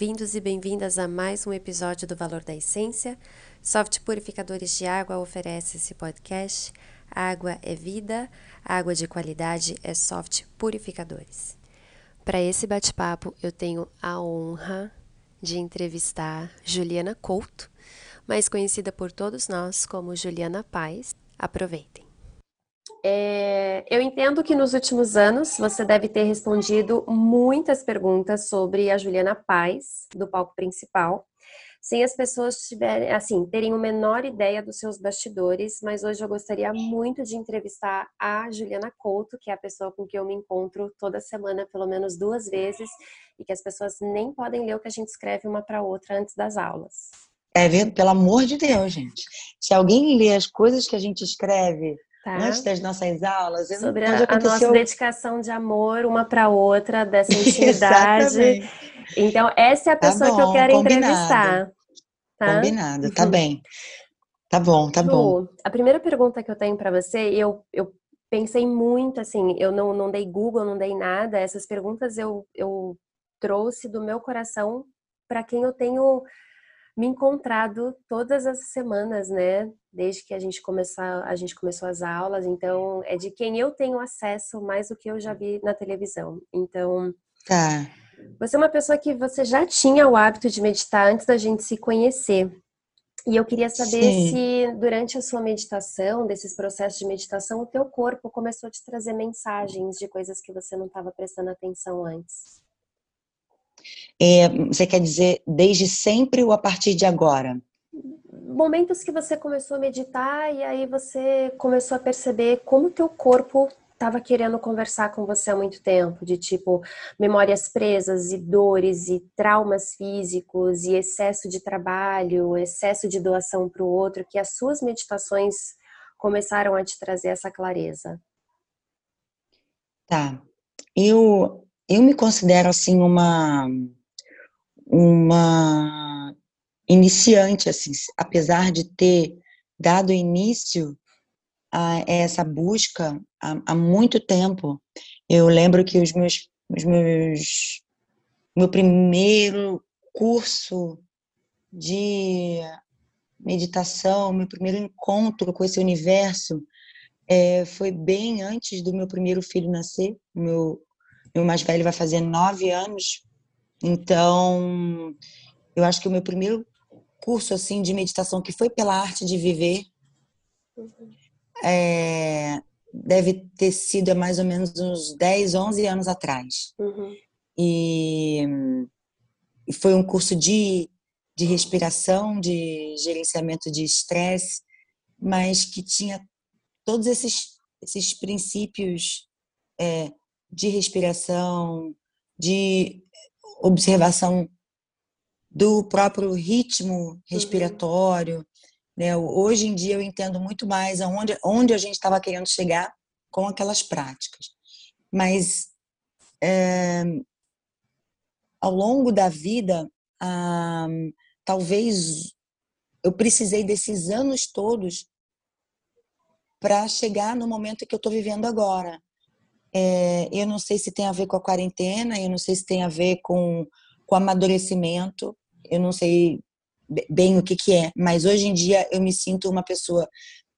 Bem-vindos e bem-vindas a mais um episódio do Valor da Essência. Soft Purificadores de Água oferece esse podcast. Água é vida, água de qualidade é Soft Purificadores. Para esse bate-papo, eu tenho a honra de entrevistar Juliana Couto, mais conhecida por todos nós como Juliana Paz. Aproveitem. É, eu entendo que nos últimos anos você deve ter respondido muitas perguntas sobre a Juliana Paz, do palco principal, sem as pessoas tiverem, assim, terem uma menor ideia dos seus bastidores, mas hoje eu gostaria muito de entrevistar a Juliana Couto, que é a pessoa com quem eu me encontro toda semana, pelo menos duas vezes, e que as pessoas nem podem ler o que a gente escreve uma para outra antes das aulas. É, pelo amor de Deus, gente. Se alguém lê as coisas que a gente escreve Tá. Antes das nossas aulas. Sobre a, a, nossa dedicação de amor uma para outra, dessa intimidade. então, essa é a tá pessoa tá bom, que eu quero combinado. entrevistar. Tá? Combinado, tá uhum. bem. Tá bom, tá Ju, bom. A primeira pergunta que eu tenho para você, eu, eu pensei muito, assim, eu não, não dei Google, não dei nada. Essas perguntas eu, eu trouxe do meu coração para quem eu tenho me encontrado todas as semanas, né? Desde que a gente começou, a gente começou as aulas, então é de quem eu tenho acesso mais do que eu já vi na televisão. Então, tá. Você é uma pessoa que você já tinha o hábito de meditar antes da gente se conhecer. E eu queria saber Sim. se durante a sua meditação, desses processos de meditação, o teu corpo começou a te trazer mensagens de coisas que você não estava prestando atenção antes. É, você quer dizer desde sempre ou a partir de agora? Momentos que você começou a meditar e aí você começou a perceber como o teu corpo estava querendo conversar com você há muito tempo, de tipo memórias presas e dores e traumas físicos e excesso de trabalho, excesso de doação para o outro, que as suas meditações começaram a te trazer essa clareza. Tá. Eu eu me considero assim uma uma iniciante assim, apesar de ter dado início a essa busca há, muito tempo. Eu lembro que os meus os meus meu primeiro curso de meditação, meu primeiro encontro com esse universo é, foi bem antes do meu primeiro filho nascer. Meu meu mais velho vai fazer nove anos, então eu acho que o meu primeiro curso assim de meditação que foi pela arte de viver é, deve ter sido há mais ou menos uns 10, 11 anos atrás. Uhum. E, e, foi um curso de, de respiração, de gerenciamento de estresse, mas que tinha todos esses, esses princípios é, de respiração, de observação do próprio ritmo uhum. respiratório. Uhum. Né? Hoje em dia eu entendo muito mais aonde, onde a gente estava querendo chegar com aquelas práticas. Mas é, ao longo da vida, ah, talvez eu precisei desses anos todos para chegar no momento que eu estou vivendo agora. É, eu não sei se tem a ver com a quarentena, eu não sei se tem a ver com, com amadurecimento, eu não sei bem o que, que é, mas hoje em dia eu me sinto uma pessoa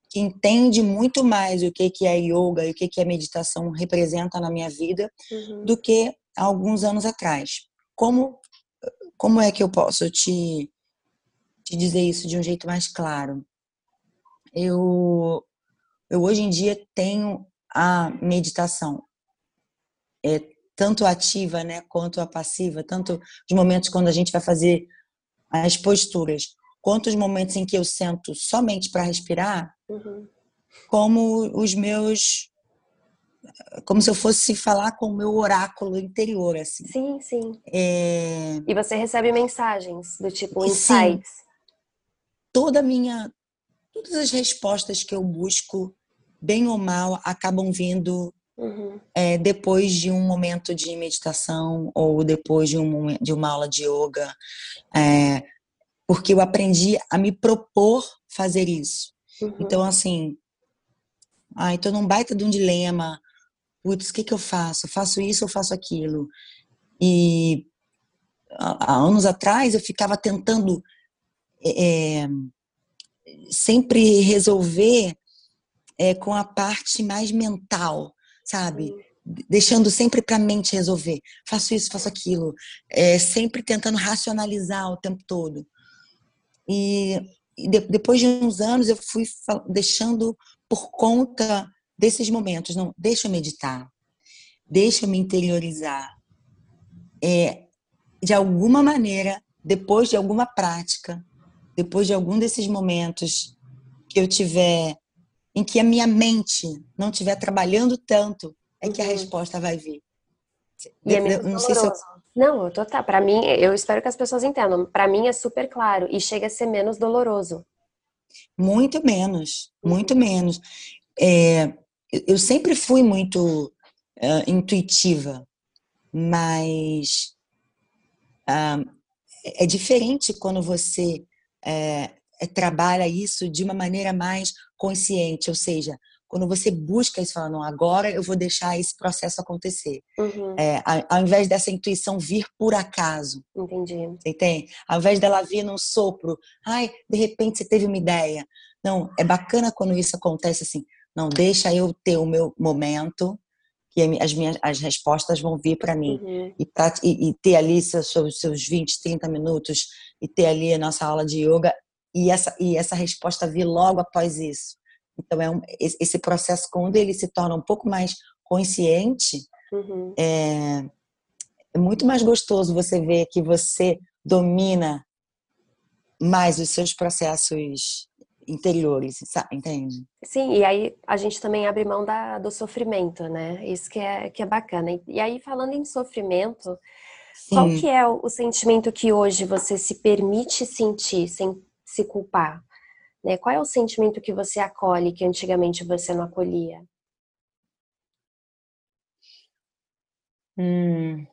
que entende muito mais o que, que é yoga e o que, que é meditação representa na minha vida uhum. do que há alguns anos atrás. Como, como é que eu posso te, te dizer isso de um jeito mais claro? Eu, eu hoje em dia tenho a meditação é tanto ativa, né, quanto a passiva, tanto os momentos quando a gente vai fazer as posturas, quanto os momentos em que eu sento somente para respirar, uhum. como os meus como se eu fosse falar com o meu oráculo interior, assim. Sim, sim. É... E você recebe mensagens do tipo insights. Sim. Toda a minha, todas as respostas que eu busco bem ou mal, acabam vindo uhum. é, depois de um momento de meditação ou depois de, um, de uma aula de yoga, é, porque eu aprendi a me propor fazer isso. Uhum. Então, assim, ai, tô num baita de um dilema. Putz, o que, que eu faço? Faço isso ou faço aquilo? E há anos atrás, eu ficava tentando é, sempre resolver é, com a parte mais mental, sabe? Deixando sempre para a mente resolver. Faço isso, faço aquilo. É, sempre tentando racionalizar o tempo todo. E, e de, depois de uns anos, eu fui deixando por conta desses momentos. Não, deixa eu meditar. Deixa eu me interiorizar. É, de alguma maneira, depois de alguma prática, depois de algum desses momentos que eu tiver em que a minha mente não estiver trabalhando tanto, é que a uhum. resposta vai vir. E é não sei se eu... Não, eu tô tá. Para mim, eu espero que as pessoas entendam. Para mim é super claro e chega a ser menos doloroso. Muito menos, muito uhum. menos. É, eu sempre fui muito uh, intuitiva, mas uh, é diferente quando você é, trabalha isso de uma maneira mais consciente, ou seja, quando você busca isso, falando, não, agora eu vou deixar esse processo acontecer. Uhum. É, ao, invés dessa intuição vir por acaso. Entendi. Entende? Ao invés dela vir num sopro, ai, de repente você teve uma ideia. Não, é bacana quando isso acontece assim. Não, deixa eu ter o meu momento, que as minhas as respostas vão vir para mim. Uhum. E, pra, e, e, ter ali seus, seus 20, 30 minutos, e ter ali a nossa aula de yoga, e essa, e essa resposta vir logo após isso. Então, é um, esse processo, quando ele se torna um pouco mais consciente, uhum. é, é muito mais gostoso você ver que você domina mais os seus processos interiores, sabe? entende? Sim, e aí a gente também abre mão da, do sofrimento, né? Isso que é, que é bacana. E aí, falando em sofrimento, Sim. qual que é o, o sentimento que hoje você se permite sentir sem se culpar? Né? Qual é o sentimento que você acolhe que antigamente você não acolhia? Hum.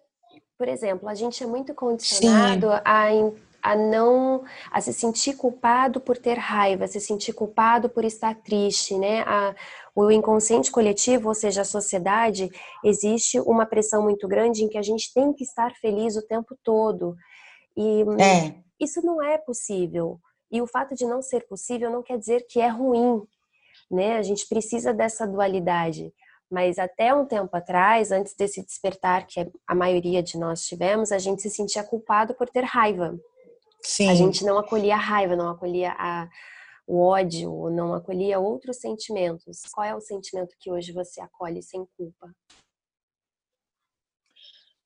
Por exemplo, a gente é muito condicionado a, a não a se sentir culpado por ter raiva, se sentir culpado por estar triste, né? A, o inconsciente coletivo, ou seja, a sociedade, existe uma pressão muito grande em que a gente tem que estar feliz o tempo todo. E é. isso não é possível. E o fato de não ser possível não quer dizer que é ruim, né? A gente precisa dessa dualidade. Mas até um tempo atrás, antes desse despertar que a maioria de nós tivemos, a gente se sentia culpado por ter raiva. Sim. A gente não acolhia a raiva, não acolhia a, o ódio, não acolhia outros sentimentos. Qual é o sentimento que hoje você acolhe sem culpa?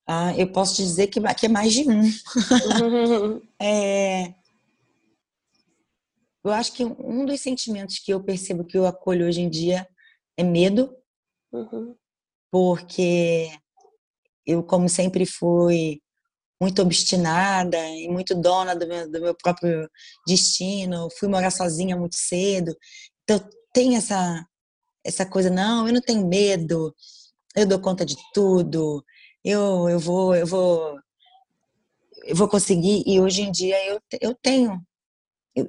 Ah, eu posso dizer que, que é mais de um. é, eu acho que um dos sentimentos que eu percebo que eu acolho hoje em dia é medo, uhum. porque eu, como sempre fui muito obstinada e muito dona do meu, do meu próprio destino, fui morar sozinha muito cedo, então tem essa essa coisa não, eu não tenho medo, eu dou conta de tudo, eu eu vou eu vou eu vou conseguir. E hoje em dia eu eu tenho eu,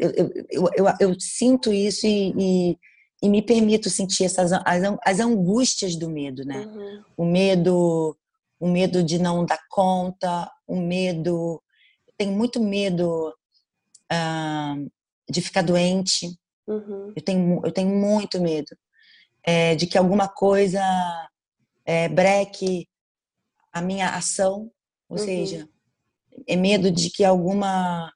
eu, eu, eu, sinto isso e, e, e, me permito sentir essas as, as angústias do medo, né? Uhum. O medo, o medo de não dar conta, o medo, tenho muito medo uh, de ficar doente. Uhum. Eu tenho eu tenho muito medo é, de que alguma coisa é, breque a minha ação, ou uhum. seja, é medo de que alguma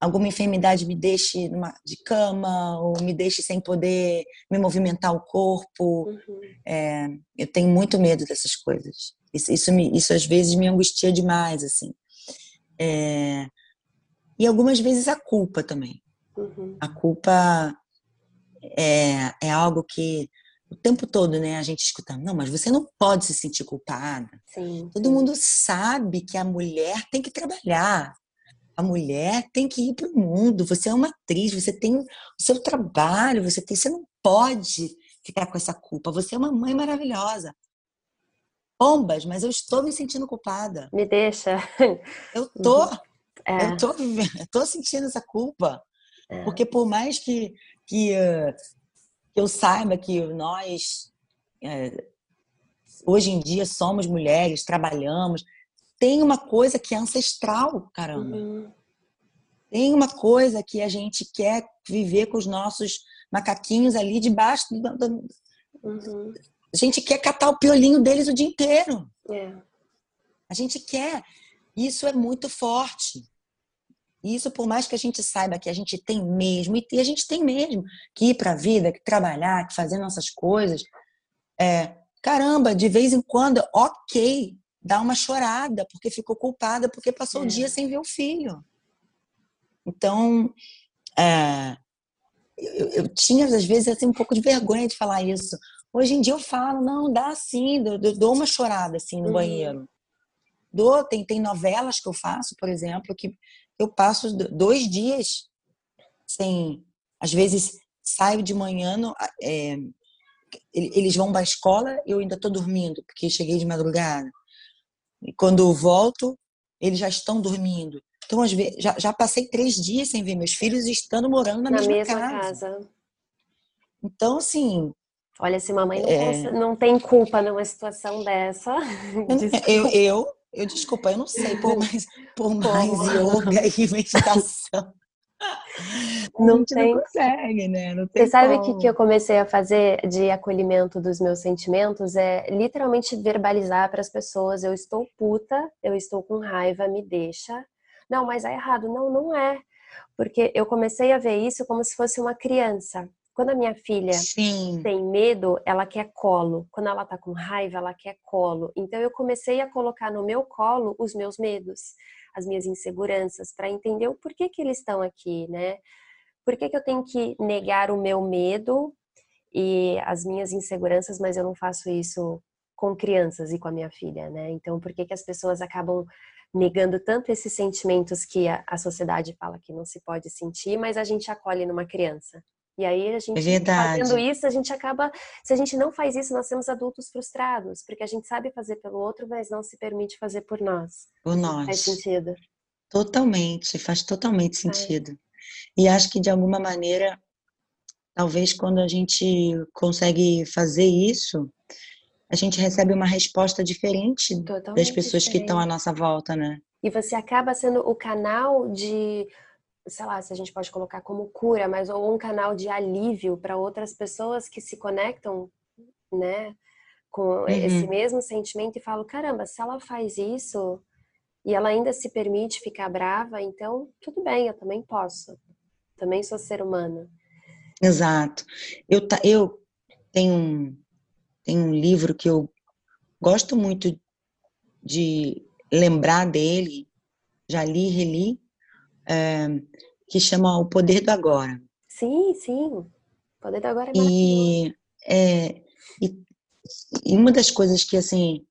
alguma enfermidade me deixe numa, de cama ou me deixe sem poder me movimentar o corpo. Uhum. É, eu tenho muito medo dessas coisas. Isso, isso, me, isso às vezes me angustia demais, assim. É, e algumas vezes a culpa também. Uhum. A culpa é, é algo que o tempo todo, né, a gente escuta, não, mas você não pode se sentir culpada. Sim, Todo sim. mundo sabe que a mulher tem que trabalhar, a mulher tem que ir para o mundo. Você é uma atriz, você tem o seu trabalho, você tem, você não pode ficar com essa culpa. Você é uma mãe maravilhosa. Bombas, mas eu estou me sentindo culpada. Me deixa. Eu tô, é. eu tô, eu tô sentindo essa culpa, é. porque por mais que que, uh, que eu saiba que nós uh, hoje em dia somos mulheres, trabalhamos, tem uma coisa que é ancestral, caramba. Uhum. Tem uma coisa que a gente quer viver com os nossos macaquinhos ali debaixo do. do... Uhum. A gente quer catar o piolinho deles o dia inteiro. É. A gente quer. Isso é muito forte. Isso, por mais que a gente saiba que a gente tem mesmo, e a gente tem mesmo que ir para a vida, que trabalhar, que fazer nossas coisas, é, caramba, de vez em quando, ok, dá uma chorada, porque ficou culpada, porque passou é. o dia sem ver o filho. Então, é, eu, eu, tinha, às vezes, assim, um pouco de vergonha de falar isso. Hoje em dia eu falo, não, dá sim, dou, dou uma chorada assim no uhum. banheiro. Dou, tem, tem novelas que eu faço, por exemplo, que eu passo dois dias sem. Às vezes saio de manhã, no, é, eles vão para a escola, eu ainda estou dormindo, porque cheguei de madrugada. E quando eu volto, eles já estão dormindo. Então, às vezes, já, já passei três dias sem ver meus filhos estando morando na, na mesma, mesma casa. casa. Então, assim. Olha, se mamãe não, é... não tem culpa numa situação dessa. eu, eu, eu, desculpa, eu não sei, por mais, por mais yoga e meditação. Não tem. Não consegue, né? Não Você sabe o que, que eu comecei a fazer de acolhimento dos meus sentimentos? É literalmente verbalizar para as pessoas: eu estou puta, eu estou com raiva, me deixa. Não, mas é errado. Não, não é. Porque eu comecei a ver isso como se fosse uma criança. Quando a minha filha Sim. tem medo, ela quer colo. Quando ela tá com raiva, ela quer colo. Então eu comecei a colocar no meu colo os meus medos, as minhas inseguranças, para entender o porquê que eles estão aqui, né? Por que, que eu tenho que negar o meu medo e as minhas inseguranças, mas eu não faço isso com crianças e com a minha filha, né? Então, por que, que as pessoas acabam negando tanto esses sentimentos que a, a sociedade fala que não se pode sentir, mas a gente acolhe numa criança? E aí a gente é fazendo isso, a gente acaba, se a gente não faz isso, nós temos adultos frustrados, porque a gente sabe fazer pelo outro, mas não se permite fazer por nós. Por nós. Faz sentido. Totalmente, faz totalmente sentido. E acho que de alguma maneira, talvez quando a gente consegue fazer isso, a gente recebe uma resposta diferente totalmente das pessoas diferente. que estão à nossa volta, né? E você acaba sendo o canal de sei lá, se a gente pode colocar como cura, mas ou um canal de alívio para outras pessoas que se conectam, né, com uhum. esse mesmo sentimento e falam, caramba, se ela faz isso e ela ainda se permite ficar brava, então tudo bem, eu também posso. Também sou ser humana. Exato. Eu, eu tenho um, tenho um livro que eu gosto muito de lembrar dele, já li e reli, é, que chama O Poder do Agora. Sim, sim. O Poder do Agora é e, é, e, e uma das coisas que, assim,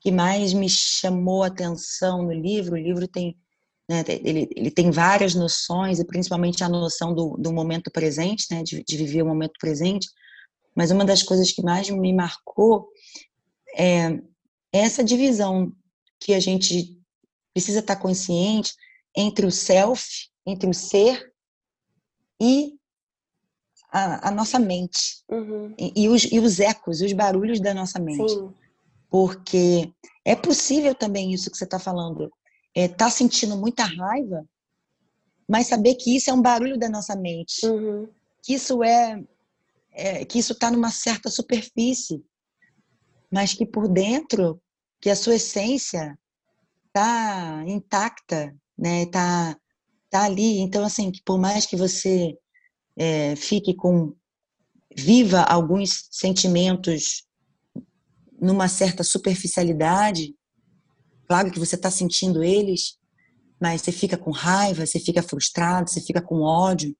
que mais me chamou a atenção no livro, o livro tem né, ele, ele, tem várias noções, e principalmente a noção do, do momento presente, né, de, de, viver o momento presente, mas uma das coisas que mais me marcou é essa divisão que a gente precisa estar consciente entre o self, entre o ser e a, a nossa mente. Uhum. E, e, os, e os ecos, os barulhos da nossa mente. Sim. Porque é possível também isso que você está falando. É, tá sentindo muita raiva, mas saber que isso é um barulho da nossa mente. Uhum. Que isso é, é que isso está numa certa superfície, mas que por dentro, que a sua essência está intacta, né? Tá, tá ali. Então, assim, por mais que você é, fique com viva alguns sentimentos numa certa superficialidade, claro que você está sentindo eles, mas você fica com raiva, você fica frustrado, você fica com ódio.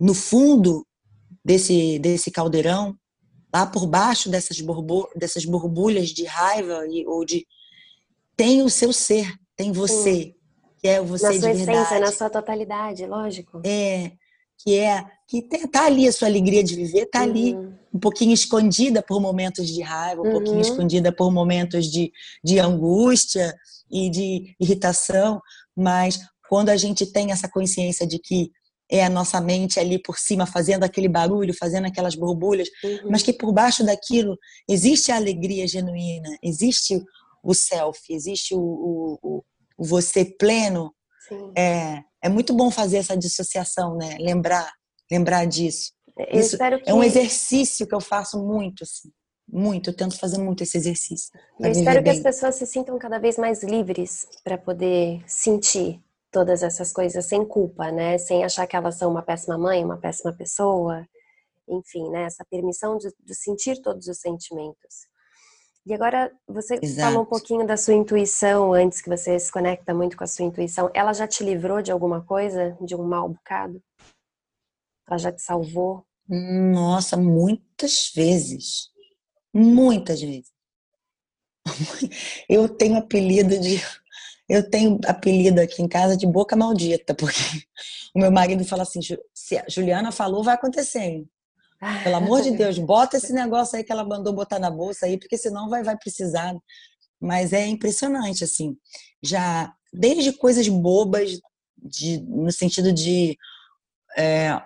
No fundo desse desse caldeirão, lá por baixo dessas, dessas borbulhas de raiva e, ou de tem o seu ser, tem você, Sim. que é você na de sua verdade. essência, na sua totalidade, lógico. É, que é que tá ali a sua alegria de viver, tá uhum. ali um pouquinho escondida por momentos de raiva, um uhum. pouquinho escondida por momentos de, de angústia e de irritação, mas quando a gente tem essa consciência de que é a nossa mente ali por cima fazendo aquele barulho, fazendo aquelas borbulhas, uhum. mas que por baixo daquilo existe a alegria genuína, existe o self, existe o, o, o você pleno. Sim. É, é muito bom fazer essa dissociação, né? Lembrar, lembrar disso. Eu Isso que... é um exercício que eu faço muito, assim. Muito, eu tento fazer muito esse exercício. Eu espero que as pessoas se sintam cada vez mais livres para poder sentir todas essas coisas sem culpa, né? Sem achar que elas são uma péssima mãe, uma péssima pessoa, enfim, né? Essa permissão de, de sentir todos os sentimentos. E agora você Exato. falou um pouquinho da sua intuição antes que você se conecta muito com a sua intuição. Ela já te livrou de alguma coisa, de um mal bocado? Ela já te salvou? Nossa, muitas vezes. Muitas vezes. Eu tenho apelido de eu tenho apelido aqui em casa de boca maldita, porque o meu marido fala assim: se a Juliana falou, vai acontecer. Pelo amor de Deus, bota esse negócio aí que ela mandou botar na bolsa aí, porque senão vai, vai precisar. Mas é impressionante, assim. Já, desde coisas bobas, de, no sentido de. É,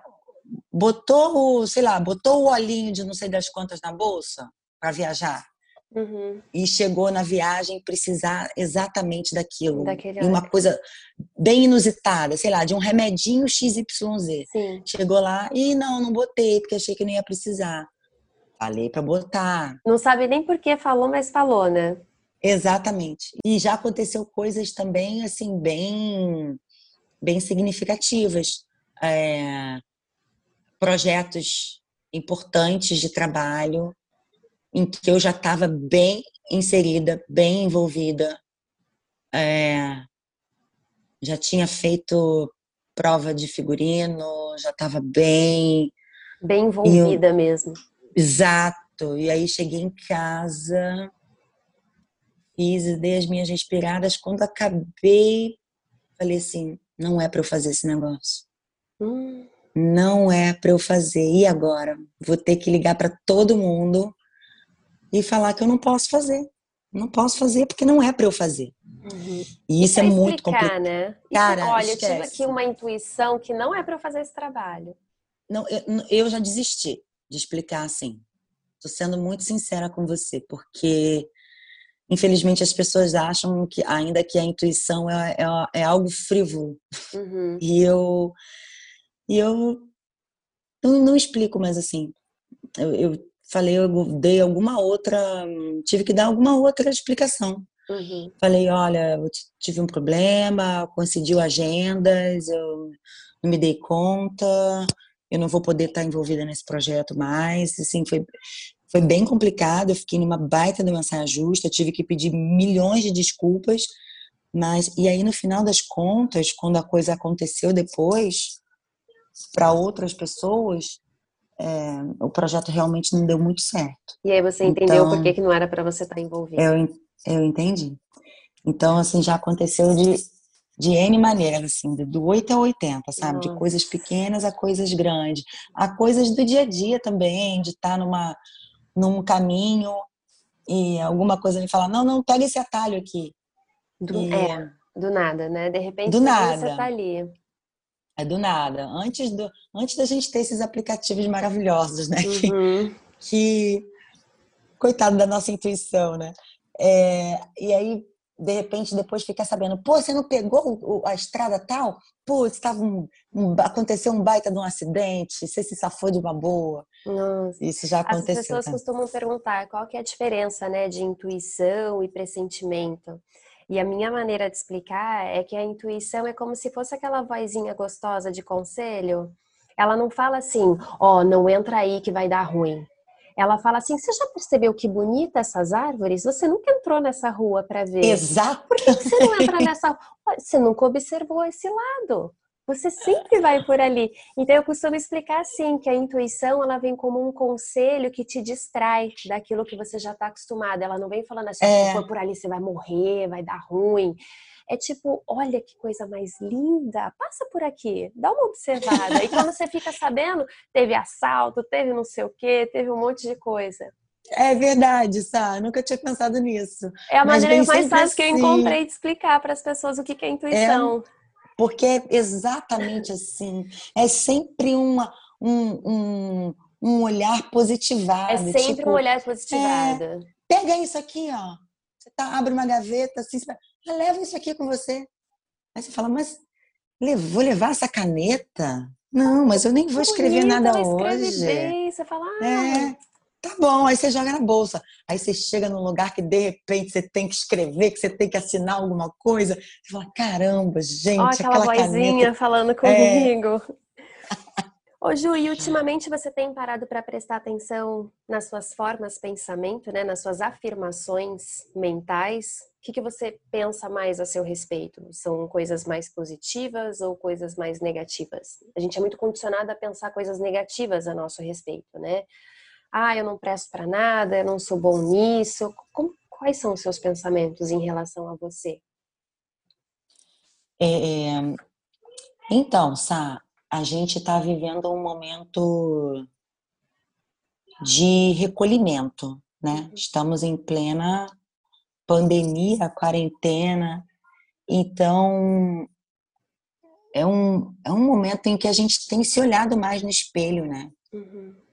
botou, o, sei lá, botou o olhinho de não sei das quantas na bolsa para viajar. Uhum. E chegou na viagem precisar exatamente daquilo. Daquele e uma coisa bem inusitada, sei lá, de um remedinho XYZ. Sim. Chegou lá e não, não botei, porque achei que não ia precisar. Falei para botar. Não sabe nem por que falou, mas falou, né? Exatamente. E já aconteceu coisas também, assim, bem, bem significativas. É, projetos importantes de trabalho em que eu já estava bem inserida, bem envolvida. É, já tinha feito prova de figurino, já estava bem. Bem envolvida eu, mesmo. Exato. E aí cheguei em casa, fiz e dei as minhas respiradas. Quando acabei, falei assim: não é para eu fazer esse negócio. Hum. Não é para eu fazer. E agora? Vou ter que ligar para todo mundo e falar que eu não posso fazer. Não posso fazer porque não é para eu fazer. Uhum. E isso é, é muito complicado. Né? Cara, olha, esquece. eu tive aqui uma intuição que não é para eu fazer esse trabalho. Não, eu, eu já desisti de explicar assim. Estou sendo muito sincera com você, porque infelizmente as pessoas acham que ainda que a intuição é, é, é algo frívolo. Uhum. E eu e eu não, não explico mais assim. Eu, eu falei, eu dei alguma outra, tive que dar alguma outra explicação. Uhum. Falei, olha, eu tive um problema, coincidiu agendas, eu não me dei conta, eu não vou poder estar envolvida nesse projeto mais. Assim, foi, foi bem complicado, eu fiquei numa baita de uma saia justa, tive que pedir milhões de desculpas, mas e aí no final das contas, quando a coisa aconteceu depois para outras pessoas, é, o projeto realmente não deu muito certo. E aí você entendeu então, por que, que não era para você estar envolvido? Eu, eu entendi. Então, assim, já aconteceu de, de N maneiras, assim, do 8 a 80, sabe? Nossa. De coisas pequenas a coisas grandes. A coisas do dia a dia também, de estar numa, num caminho e alguma coisa me falar, não, não, pega esse atalho aqui. Do, e, é, do nada, né? De repente do nada. você tá ali. É do nada. Antes, do, antes da gente ter esses aplicativos maravilhosos, né? Uhum. Que, que, coitado da nossa intuição, né? É, e aí, de repente, depois fica sabendo, pô, você não pegou a estrada tal? Pô, estava um, um, aconteceu um baita de um acidente, você se safou de uma boa. Nossa. Isso já aconteceu. As pessoas tá? costumam perguntar qual que é a diferença, né, de intuição e pressentimento. E a minha maneira de explicar é que a intuição é como se fosse aquela vozinha gostosa de conselho. Ela não fala assim, ó, oh, não entra aí que vai dar ruim. Ela fala assim: você já percebeu que bonita essas árvores? Você nunca entrou nessa rua para ver. Exato. Por que você não entra nessa? Você nunca observou esse lado. Você sempre vai por ali. Então eu costumo explicar assim que a intuição ela vem como um conselho que te distrai daquilo que você já está acostumado. Ela não vem falando assim, é. se for por ali você vai morrer, vai dar ruim. É tipo, olha que coisa mais linda, passa por aqui, dá uma observada. e quando você fica sabendo, teve assalto, teve não sei o quê, teve um monte de coisa. É verdade, Sá. Nunca tinha pensado nisso. É a maneira mais fácil assim. que eu assim. encontrei de explicar para as pessoas o que é intuição. É porque é exatamente assim. É sempre uma, um, um, um olhar positivado. É sempre tipo, um olhar positivado. É, pega isso aqui, ó. Você tá, abre uma gaveta, assim, ah, leva isso aqui com você. Aí você fala, mas vou levar essa caneta? Não, mas eu nem vou escrever Bonita, nada hoje. Bem. Você fala, ah, é, tá bom. Aí você joga na bolsa. Aí você chega num lugar que de repente você tem que escrever, que você tem que assinar alguma coisa. Você fala, caramba, gente, Ó, aquela, aquela vozinha caneta. falando é. comigo. É... Ô Ju, e ultimamente você tem parado para prestar atenção nas suas formas de pensamento, né, nas suas afirmações mentais? O que, que você pensa mais a seu respeito? São coisas mais positivas ou coisas mais negativas? A gente é muito condicionado a pensar coisas negativas a nosso respeito, né? Ah, eu não presto para nada, eu não sou bom nisso. Como, quais são os seus pensamentos em relação a você? É, é então, Sá, a gente está vivendo um momento de recolhimento, né? Uhum. Estamos em plena pandemia, quarentena, então é um, é um momento em que a gente tem se olhado mais no espelho, né? Uhum.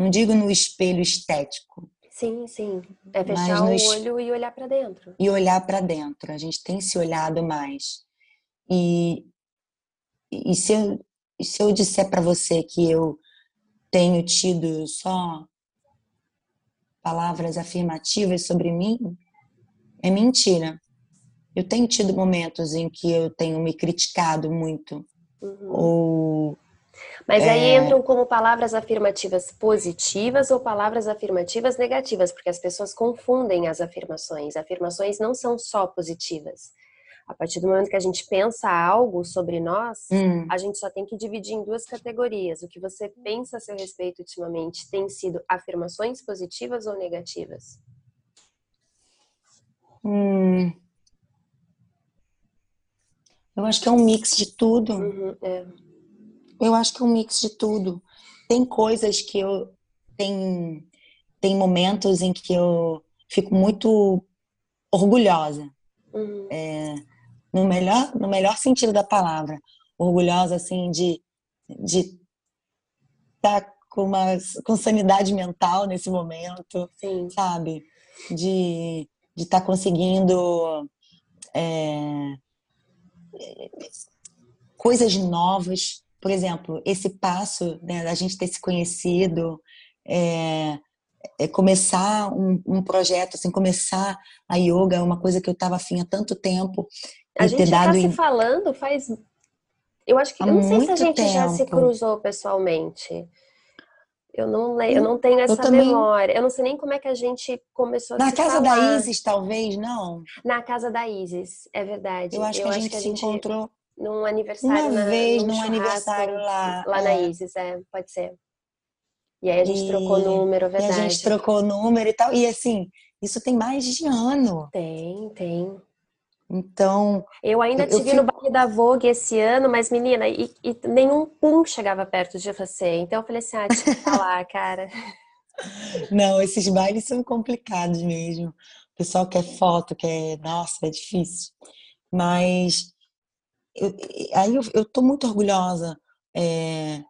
Não digo no espelho estético. Sim, sim. É fechar o olho e olhar para dentro. E olhar para dentro. A gente tem se olhado mais. E, e se eu, se eu disser para você que eu tenho tido só palavras afirmativas sobre mim, é mentira. Eu tenho tido momentos em que eu tenho me criticado muito. Uhum. Ou. Mas aí é... entram como palavras afirmativas positivas ou palavras afirmativas negativas, porque as pessoas confundem as afirmações. Afirmações não são só positivas. A partir do momento que a gente pensa algo sobre nós, hum. a gente só tem que dividir em duas categorias. O que você pensa a seu respeito ultimamente tem sido afirmações positivas ou negativas? Hum. Eu acho que é um mix de tudo. Uhum, é. Eu acho que é um mix de tudo. Tem coisas que eu. Tem, tem momentos em que eu fico muito orgulhosa. Uhum. É, no melhor, no melhor sentido da palavra, orgulhosa assim de de estar tá com uma com sanidade mental nesse momento, Sim. sabe? De de estar tá conseguindo é, coisas novas, por exemplo, esse passo né, da gente ter se conhecido, é, é começar um, um, projeto, assim, começar a yoga é uma coisa que eu estava afim há tanto tempo a gente está se falando faz. Eu acho que. Há eu não sei se a gente tempo. já se cruzou pessoalmente. Eu não, eu não tenho essa eu também... memória. Eu não sei nem como é que a gente começou Na a se casa falar. da Isis, talvez, não? Na casa da Isis, é verdade. Eu acho, eu que, a acho que, a gente se encontrou num aniversário. Uma na, vez, num, num aniversário lá. Lá é. na Isis, é, pode ser. E aí a gente e... trocou número, verdade. E a gente trocou número e tal. E assim, isso tem mais de ano. Tem, tem. Então. Eu ainda eu vi fico... no baile da Vogue esse ano, mas menina, e, e, nenhum pum chegava perto de você. Então eu falei assim: ah, deixa eu falar, cara. Não, esses bailes são complicados mesmo. O pessoal quer foto, quer. Nossa, é difícil. Mas. Eu, aí eu, tô muito orgulhosa é,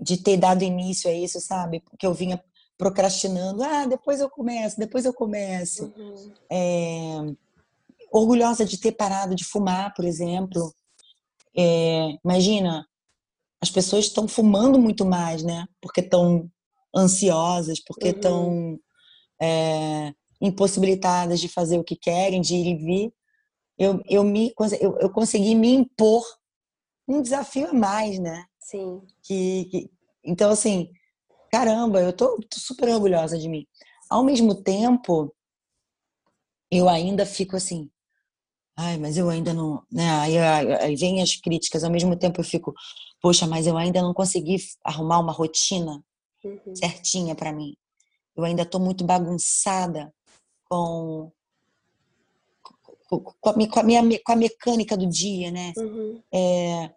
de ter dado início a isso, sabe? Porque eu vinha procrastinando. Ah, depois eu começo, depois eu começo. Uhum. É, orgulhosa de ter parado de fumar, por exemplo. É, imagina, as pessoas estão fumando muito mais, né? Porque estão ansiosas, porque estão uhum. é, impossibilitadas de fazer o que querem, de ir e vir. Eu, eu, me, eu, eu consegui me impor um desafio a mais, né? Sim. Que, que então, assim, caramba, eu tô, tô super orgulhosa de mim. Ao mesmo tempo, eu ainda fico assim, ai, mas eu ainda não, né? Aí, aí vem as críticas, ao mesmo tempo eu fico, poxa, mas eu ainda não consegui arrumar uma rotina uhum. certinha para mim. Eu ainda estou muito bagunçada com com a, com a, minha com a mecânica do dia, né? Uhum. É,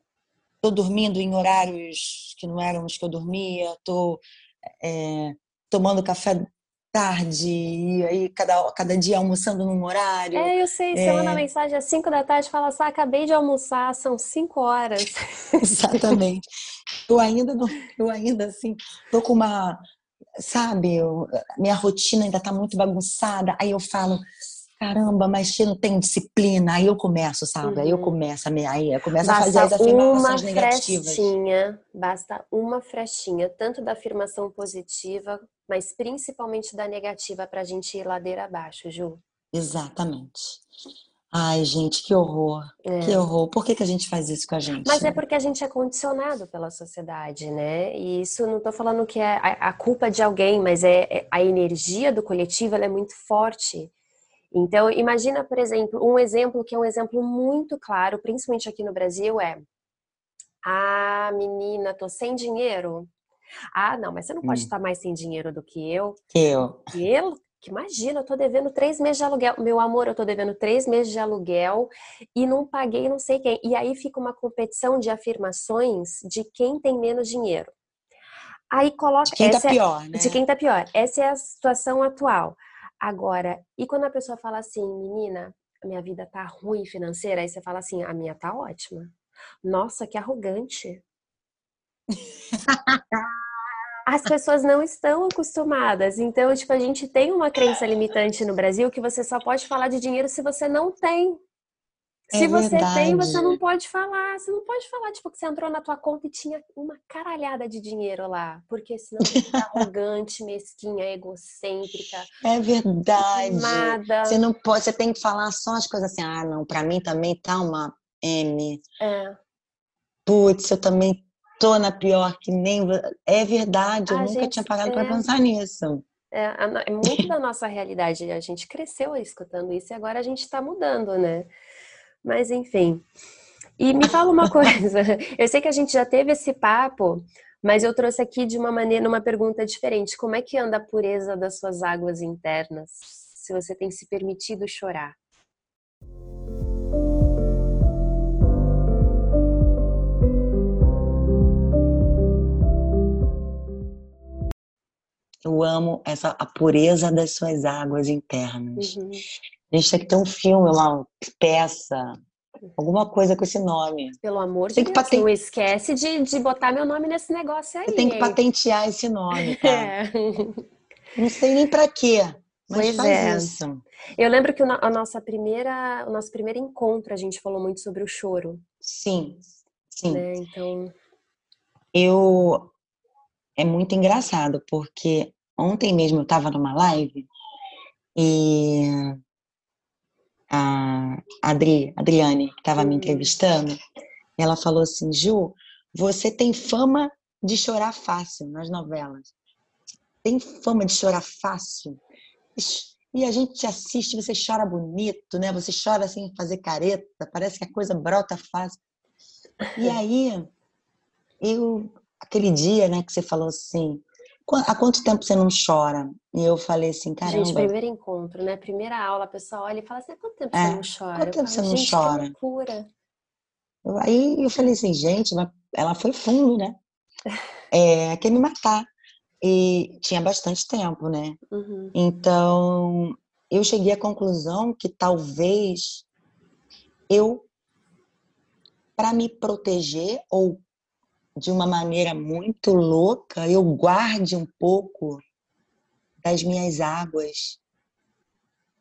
tô dormindo em horários que não eram os que eu dormia, tô é, tomando café tarde, e aí cada, cada dia almoçando num horário. É, eu sei, você é... manda mensagem às 5 da tarde fala assim, ah, acabei de almoçar, são 5 horas. Exatamente. Eu ainda não, eu ainda assim, tô com uma, sabe, eu, minha rotina ainda tá muito bagunçada, aí eu falo, caramba, mas você não tem disciplina. Aí eu começo, sabe? Uhum. Aí eu começo aí eu começo basta a fazer as afirmações uma negativas. Frestinha, basta uma frestinha, tanto da afirmação positiva, mas principalmente da negativa para a gente ir ladeira abaixo, Ju. Exatamente. Ai, gente, que horror. É. Que horror. Por que, que a gente faz isso com a gente? Mas é porque a gente é condicionado pela sociedade, né? E isso não estou falando que é a, a, culpa de alguém, mas é, é a energia do coletivo ela é muito forte. Então, imagina, por exemplo, um exemplo que é um exemplo muito claro, principalmente aqui no Brasil, é ah, menina, tô sem dinheiro. Ah, não, mas você não pode hum. estar mais sem dinheiro do que eu. Que eu. Que eu? Que imagina, eu tô devendo três meses de aluguel. Meu amor, eu tô devendo três meses de aluguel e não paguei não sei quem. E aí fica uma competição de afirmações de quem tem menos dinheiro. Aí coloca. De quem tá é pior, né? De quem tá pior. Essa é a situação atual. Agora, e quando a pessoa fala assim, menina, minha vida tá ruim financeira, aí você fala assim, a minha tá ótima. Nossa, que arrogante. As pessoas não estão acostumadas. Então, tipo, a gente tem uma crença limitante no Brasil que você só pode falar de dinheiro se você não tem. É Se você verdade. tem, você não pode falar. Você não pode falar, tipo, que você entrou na tua conta e tinha uma caralhada de dinheiro lá. Porque senão você fica arrogante, mesquinha, egocêntrica. É verdade. Você não pode, você tem que falar só as coisas assim, ah, não, pra mim também tá uma M. É. Putz, eu também tô na pior que nem. É verdade, eu a nunca gente, tinha parado é... pra pensar nisso. É, é muito da nossa realidade. A gente cresceu escutando isso e agora a gente tá mudando, né? Mas enfim. E me fala uma coisa. Eu sei que a gente já teve esse papo, mas eu trouxe aqui de uma maneira, uma pergunta diferente. Como é que anda a pureza das suas águas internas? Se você tem se permitido chorar? Eu amo essa a pureza das suas águas internas. Uhum. A gente tem que ter um filme, uma peça, alguma coisa com esse nome. Pelo amor de Deus, patent... não esquece de, de botar meu nome nesse negócio aí. Tem que patentear esse nome, tá? É. Não sei nem para quê, mas pois faz é. isso. Eu lembro que a nossa primeira, o nosso primeiro encontro a gente falou muito sobre o choro. Sim, sim. Né? Então, eu é muito engraçado porque ontem mesmo eu estava numa live e a Adri, Adriane, que estava me entrevistando, ela falou assim: Ju, você tem fama de chorar fácil nas novelas. Tem fama de chorar fácil. E a gente te assiste, você chora bonito, né? Você chora sem fazer careta, parece que a coisa brota fácil. E aí, eu, aquele dia, né, que você falou assim, há quanto tempo você não chora? E eu falei assim, caramba. Gente, primeiro encontro, né? Primeira aula, a pessoa olha e fala assim, há quanto tempo é, você não chora? Quanto tempo falo, você não chora? Que loucura. Aí eu falei assim, gente, ela foi fundo, né? É, quer me matar. E tinha bastante tempo, né? Uhum. Então, eu cheguei à conclusão que talvez eu, para me proteger ou de uma maneira muito louca, eu guarde um pouco das minhas águas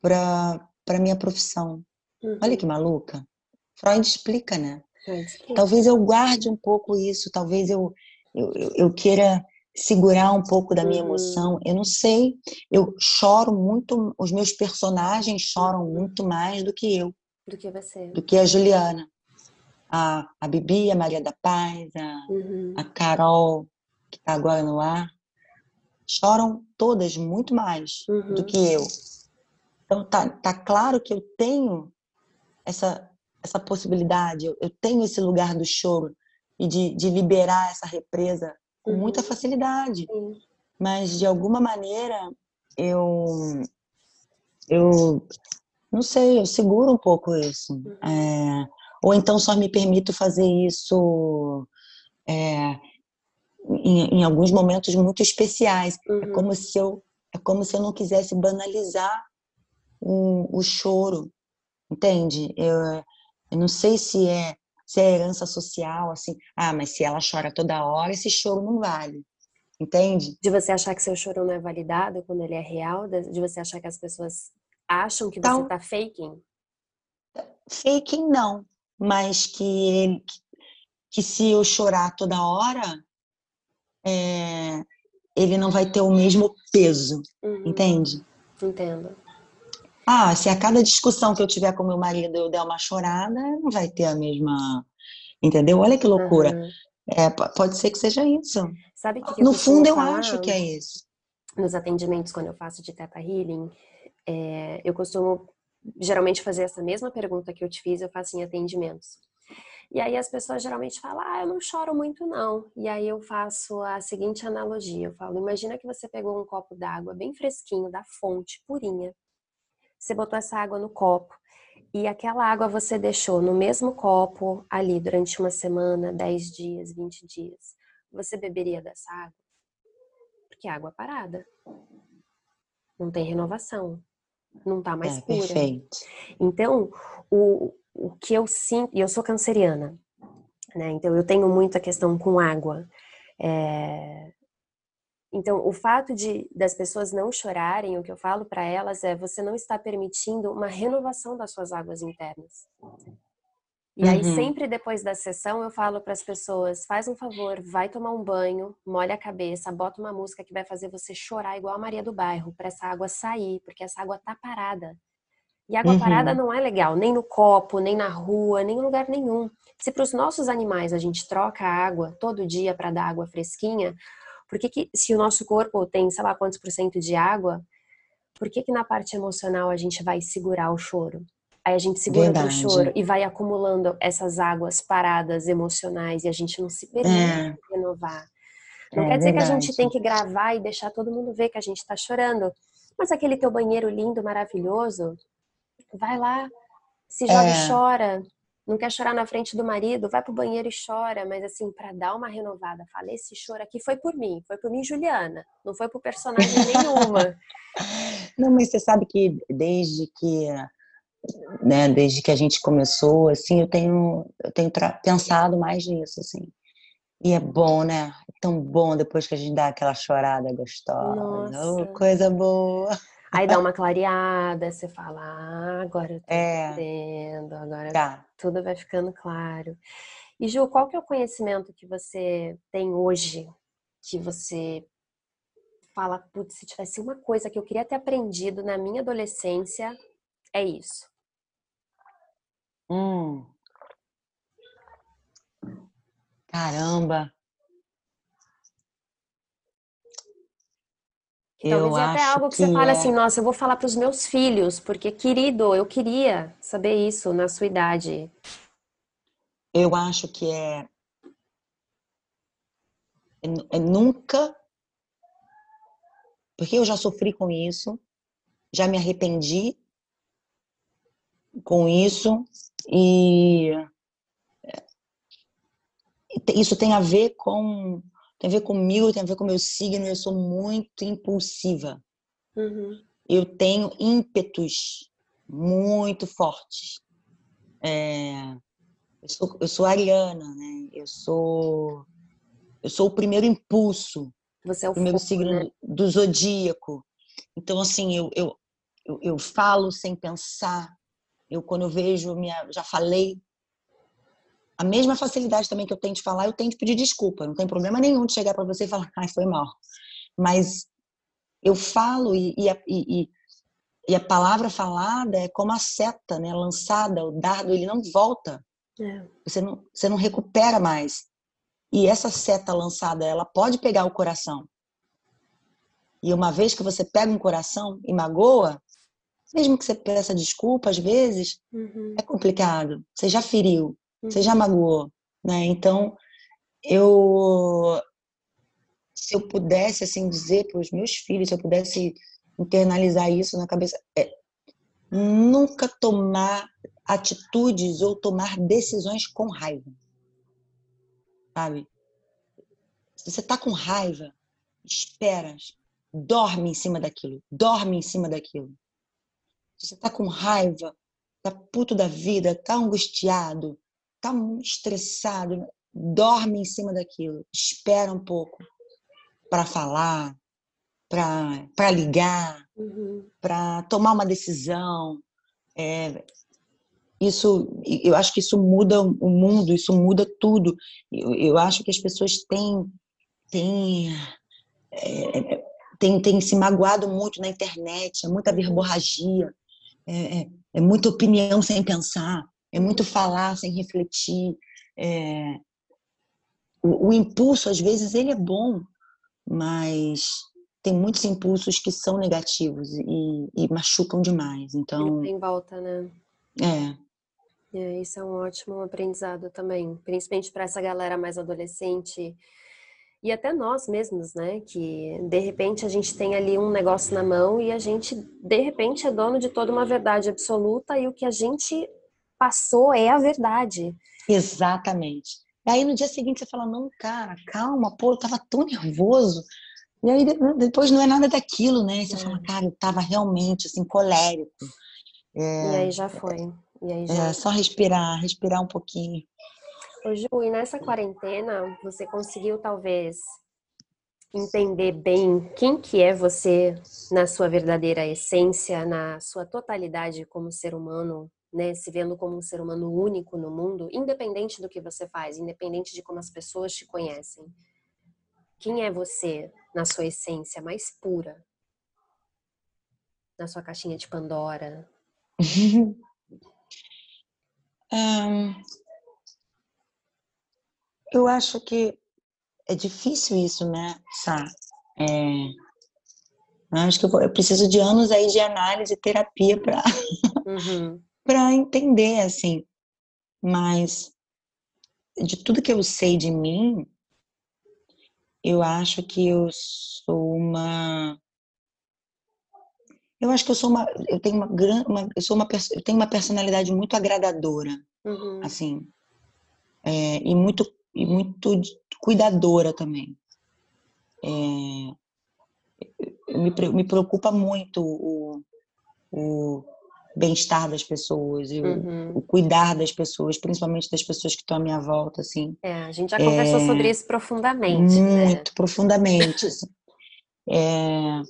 para minha profissão. Uhum. Olha que maluca. Freud explica, né? Talvez eu guarde um pouco isso, talvez eu, eu, eu queira segurar um pouco da minha uhum. emoção. Eu não sei. Eu choro muito, os meus personagens choram muito mais do que eu. Do que você. Do que a Juliana a, a Bibi, a Maria da Paz, a, uhum. a Carol, que está agora no ar, choram todas muito mais uhum. do que eu. Então tá, tá claro que eu tenho essa, essa possibilidade, eu, eu tenho esse lugar do choro e de, de liberar essa represa com uhum. muita facilidade. Mas de alguma maneira eu eu não sei, eu seguro um pouco isso. Uhum. É, ou então só me permito fazer isso é, em, em, alguns momentos muito especiais. É uhum. É como se eu é como se eu não quisesse banalizar o, o choro, entende? Eu, eu não sei se é se é herança social, assim, ah, mas se ela chora toda hora, esse choro não vale. Entende? De você achar que seu choro não é validado quando ele é real, de você achar que as pessoas acham que então, você tá faking? Faking não, mas que ele, que se eu chorar toda hora, é, ele não vai ter o mesmo peso, uhum. entende? Entendo. Ah, se a cada discussão que eu tiver com meu marido eu der uma chorada, não vai ter a mesma. Entendeu? Olha que loucura. Uhum. É, pode ser que seja isso. Sabe que, que No fundo, eu acho que é isso. Nos atendimentos, quando eu faço de Teta Healing, é, eu costumo geralmente fazer essa mesma pergunta que eu te fiz, eu faço em atendimentos. E aí as pessoas geralmente falam, ah, eu não choro muito não. E aí eu faço a seguinte analogia, eu falo, imagina que você pegou um copo d'água bem fresquinho, da fonte, purinha. Você botou essa água no copo e aquela água você deixou no mesmo copo ali durante uma semana, 10 dias, 20 dias. Você beberia dessa água? Porque é água parada. Não tem renovação. Não tá mais é, pura. Perfeito. Então, o, o que eu sinto, e eu sou canceriana, né? Então eu tenho muita questão com água. É... Então, o fato de das pessoas não chorarem, o que eu falo para elas é: você não está permitindo uma renovação das suas águas internas. E aí, uhum. sempre depois da sessão, eu falo para as pessoas: faz um favor, vai tomar um banho, molha a cabeça, bota uma música que vai fazer você chorar igual a Maria do Bairro, para essa água sair, porque essa água tá parada. E água uhum. parada não é legal, nem no copo, nem na rua, nem em lugar nenhum. Se para os nossos animais a gente troca a água todo dia para dar água fresquinha, por que, que se o nosso corpo tem, sei lá quantos por cento de água, por que, que na parte emocional a gente vai segurar o choro? Aí a gente segura o choro e vai acumulando essas águas paradas emocionais e a gente não se permite é. renovar. Não é, quer dizer verdade. que a gente tem que gravar e deixar todo mundo ver que a gente está chorando. Mas aquele teu banheiro lindo, maravilhoso, vai lá, se joga é. e chora. Não quer chorar na frente do marido, vai pro banheiro e chora, mas assim, para dar uma renovada, fala, esse choro aqui foi por mim, foi por mim, Juliana, não foi por personagem nenhuma. Não, mas você sabe que desde que né, desde que a gente começou, assim, eu tenho eu tenho pensado mais nisso, assim. E é bom, né? É tão bom depois que a gente dá aquela chorada gostosa. Oh, coisa boa. Aí dá uma clareada, você fala, ah, agora eu tô é. entendendo, agora tá. tudo vai ficando claro. E Ju, qual que é o conhecimento que você tem hoje que você fala, putz, se tivesse uma coisa que eu queria ter aprendido na minha adolescência, é isso? Hum. Caramba! Talvez até algo que, que você fale assim, é... assim, nossa, eu vou falar para os meus filhos, porque querido, eu queria saber isso na sua idade. Eu acho que é, é, é nunca, porque eu já sofri com isso, já me arrependi com isso e isso tem a ver com tem a ver comigo, tem a ver com o meu signo. Eu sou muito impulsiva. Uhum. Eu tenho ímpetos muito fortes. É, eu, sou, eu sou ariana, né? Eu sou eu sou o primeiro impulso. Você é o primeiro foco, signo né? do zodíaco. Então assim, eu, eu, eu, eu falo sem pensar. Eu quando eu vejo, minha, já falei a mesma facilidade também que eu tenho de falar, eu tenho de pedir desculpa. Não tem problema nenhum de chegar para você e falar, ai, foi mal. Mas eu falo e, e, e, e, a palavra falada é como a seta, né? Lançada, o dardo, ele não volta. É. Você, não, você não recupera mais. E essa seta lançada, ela pode pegar o coração. E uma vez que você pega um coração e magoa, mesmo que você peça desculpa, às vezes, uhum. é complicado. Você já feriu. Você já magoou, né? Então, eu se eu pudesse assim dizer para os meus filhos, se eu pudesse internalizar isso na cabeça, é nunca tomar atitudes ou tomar decisões com raiva. Sabe? Se você tá com raiva, espera, dorme em cima daquilo, dorme em cima daquilo. Você tá com raiva, tá puto da vida, tá angustiado, tá estressado, dorme em cima daquilo, espera um pouco para falar, para ligar, uhum. para tomar uma decisão. É, isso, eu acho que isso muda o mundo, isso muda tudo. Eu, eu acho que as pessoas têm, têm, é, têm, têm se magoado muito na internet, é muita verborragia, é, é, é muita opinião sem pensar, é muito falar sem refletir. É, o, o impulso, às vezes, ele é bom, mas tem muitos impulsos que são negativos e, e machucam demais. Então. Em volta, né? É. É, isso é um ótimo aprendizado também, principalmente para essa galera mais adolescente e até nós mesmos, né? Que de repente a gente tem ali um negócio na mão e a gente de repente é dono de toda uma verdade absoluta e o que a gente passou é a verdade. Exatamente. E aí no dia seguinte você fala: não, cara, calma, pô, eu tava tão nervoso. E aí depois não é nada daquilo, né? E você é. fala, cara, eu tava realmente assim, colérico. É, e aí já foi. E aí já... É só respirar, respirar um pouquinho. Ô Ju, e nessa quarentena você conseguiu talvez entender bem quem que é você na sua verdadeira essência, na sua totalidade como ser humano, né, se vendo como um ser humano único no mundo, independente do que você faz, independente de como as pessoas te conhecem. Quem é você na sua essência mais pura? Na sua caixinha de Pandora? eu acho que é difícil isso, né, Sá? É, acho que eu, eu, preciso de anos aí de análise, terapia para uhum. para entender, assim. Mas de tudo que eu sei de mim, eu acho que eu sou uma eu acho que eu sou uma, eu tenho uma grande, eu sou uma, eu tenho uma personalidade muito agradadora, uhum. assim, é, e muito e muito cuidadora também. É, me, me preocupa muito o, o bem-estar das pessoas e uhum. o, o, cuidar das pessoas, principalmente das pessoas que estão à minha volta, assim. É, a gente já conversou é, sobre isso profundamente. Né? Muito né? profundamente. Assim. É,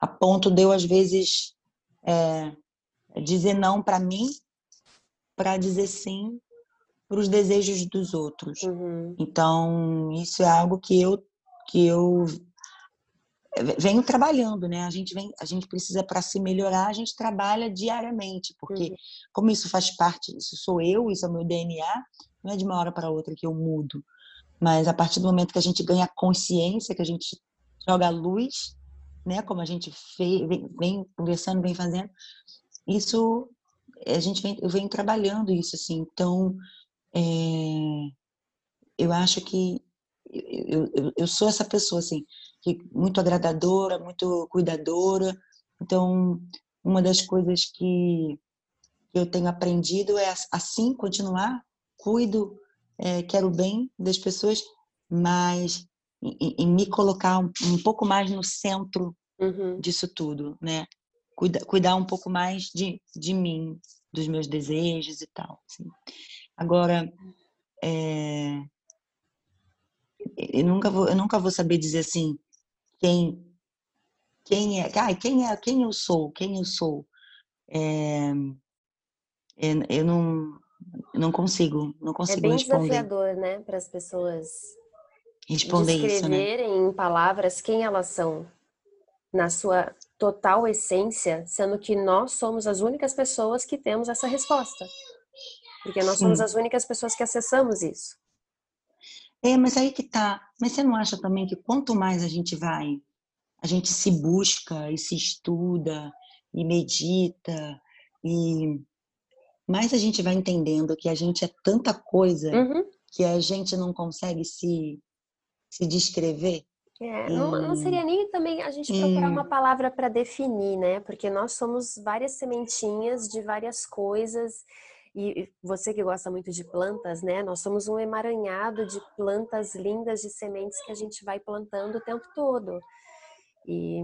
a ponto de eu, às vezes, é, dizer não para mim, para dizer sim para os desejos dos outros. Uhum. Então, isso é algo que eu, que eu venho trabalhando, né? A gente vem, a gente precisa para se melhorar, a gente trabalha diariamente, porque uhum. como isso faz parte, isso sou eu, isso é o meu DNA, não é de uma hora para outra que eu mudo. Mas a partir do momento que a gente ganha consciência, que a gente joga a luz, né? Como a gente fez, vem, vem conversando, vem fazendo, isso a gente vem, eu venho trabalhando isso assim. Então, é, eu acho que eu, eu, eu sou essa pessoa assim, que muito agradadora, muito cuidadora. Então, uma das coisas que eu tenho aprendido é assim continuar, cuido, é, quero o bem das pessoas, mas em, em me colocar um, um, pouco mais no centro uhum. disso tudo, né? Cuida, cuidar um pouco mais de, de mim, dos meus desejos e tal. Assim. Agora, é, eu nunca vou, eu nunca vou saber dizer assim quem quem é, ai, quem é, quem eu sou, quem eu sou. É, eu não eu não consigo, não consigo É bem responder. desafiador, né, para as pessoas responder descreverem isso, né? em palavras quem elas são na sua total essência, sendo que nós somos as únicas pessoas que temos essa resposta. Porque nós Sim. somos as únicas pessoas que acessamos isso. É, mas aí que tá. Mas você não acha também que quanto mais a gente vai, a gente se busca e se estuda e medita e mais a gente vai entendendo que a gente é tanta coisa uhum. que a gente não consegue se se descrever. É, não, não, seria nem também a gente procurar uma palavra para definir, né? Porque nós somos várias sementinhas de várias coisas. E você que gosta muito de plantas, né? Nós somos um emaranhado de plantas lindas, de sementes que a gente vai plantando o tempo todo. E